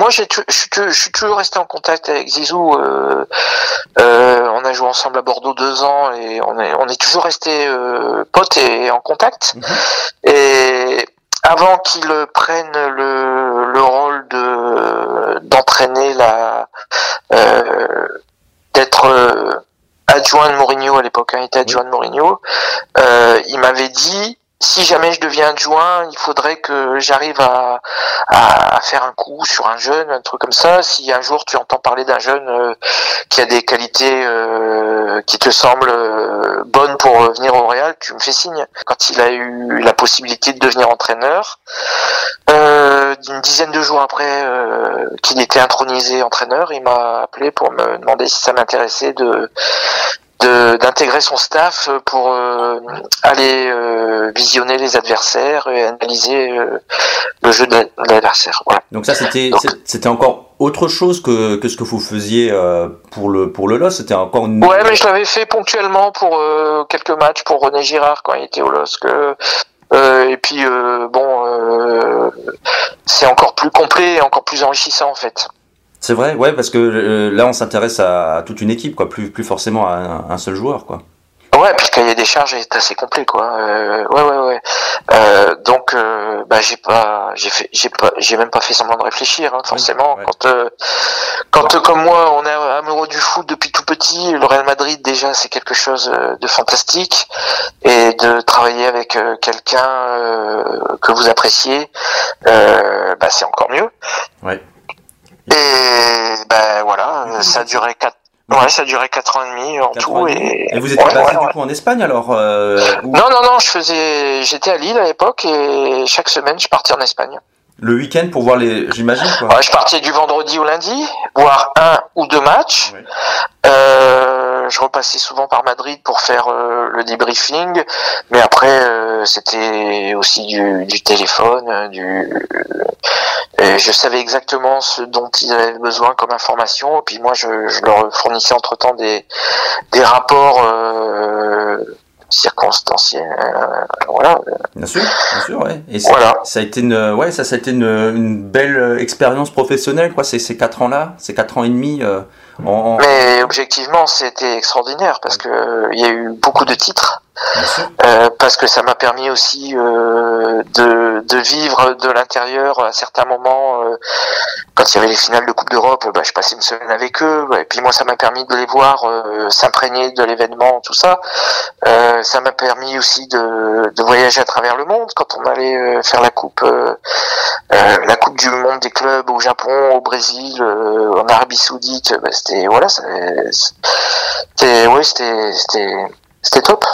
Moi, je suis toujours resté en contact avec Zizou. euh, euh, on a joué ensemble à Bordeaux deux ans et on est, on est toujours resté euh, potes et en contact. Et avant qu'il prenne le, le rôle de d'entraîner la euh, d'être adjoint de Mourinho à l'époque, hein, il était adjoint de Mourinho, il m'avait dit si jamais je deviens adjoint, il faudrait que j'arrive à, à, faire un coup sur un jeune, un truc comme ça. Si un jour tu entends parler d'un jeune euh, qui a des qualités euh, qui te semblent euh, bonnes pour venir au Real, tu me fais signe. Quand il a eu la possibilité de devenir entraîneur, euh, une dizaine de jours après euh, qu'il était intronisé entraîneur, il m'a appelé pour me demander si ça m'intéressait de- d'intégrer son staff pour euh, aller euh, visionner les adversaires et analyser euh, le jeu de la- de l'adversaire. Voilà. Donc ça, c'était c'était encore autre chose que, que ce que vous faisiez euh, pour le pour le LOS. C'était encore une. Ouais, mais je l'avais fait ponctuellement pour euh, quelques matchs pour René Girard quand il était au LOSC. Euh, et puis euh, bon, euh, c'est encore plus complet et encore plus enrichissant en fait. C'est vrai, ouais, parce que euh, là, on s'intéresse à, à toute une équipe, quoi, plus plus forcément à un, un seul joueur, quoi. Ouais, puis le cahier des charges est assez complet, quoi. Euh, ouais, ouais, ouais. Euh, donc, euh, bah, j'ai pas, j'ai fait, j'ai pas, j'ai même pas fait semblant de réfléchir, hein, forcément. ouais. Quand, quand comme moi, on est amoureux du foot depuis tout petit, le Real Madrid déjà, c'est quelque chose de fantastique, et de travailler avec quelqu'un que vous appréciez, bah, c'est encore mieux. Ouais. Euh, ça a duré quatre. Ouais, ça duré quatre ans et demi en tout et vous étiez Ouais, ouais, du ouais. coup en Espagne alors euh, Non, non, non, je faisais, j'étais à Lille à l'époque et chaque semaine je partais en Espagne. Le week-end pour voir les, j'imagine quoi. Je partais du vendredi au lundi, voir un ou deux matchs. Euh, je repassais souvent par Madrid pour faire euh, le débriefing, mais après c'était aussi du, du téléphone, du. Et je savais exactement ce dont ils avaient besoin comme information, et puis moi je, je leur fournissais entre temps des des rapports. Euh, circonstanciels euh, voilà Bien sûr, bien sûr, ouais. Et c'est- Voilà. ça a été une, ouais, ça, ça a été une, une belle euh, expérience professionnelle, quoi. Ces, ces quatre ans-là, ces quatre ans et demi. euh, en, Mais objectivement, c'était extraordinaire parce que il y a eu beaucoup de titres. Euh, parce que ça m'a permis aussi euh, de, de vivre de l'intérieur à certains moments. euh, quand il y avait les finales de Coupe d'Europe, bah, je passais une semaine avec eux. Et puis moi, ça m'a permis de les voir euh, s'imprégner de l'événement, tout ça. Euh, ça m'a permis aussi de, de voyager à travers le monde quand on allait faire la coupe, la coupe du monde des clubs au Japon, au Brésil, en Arabie Saoudite. Bah, c'était voilà, c'était ouais, c'était c'était top.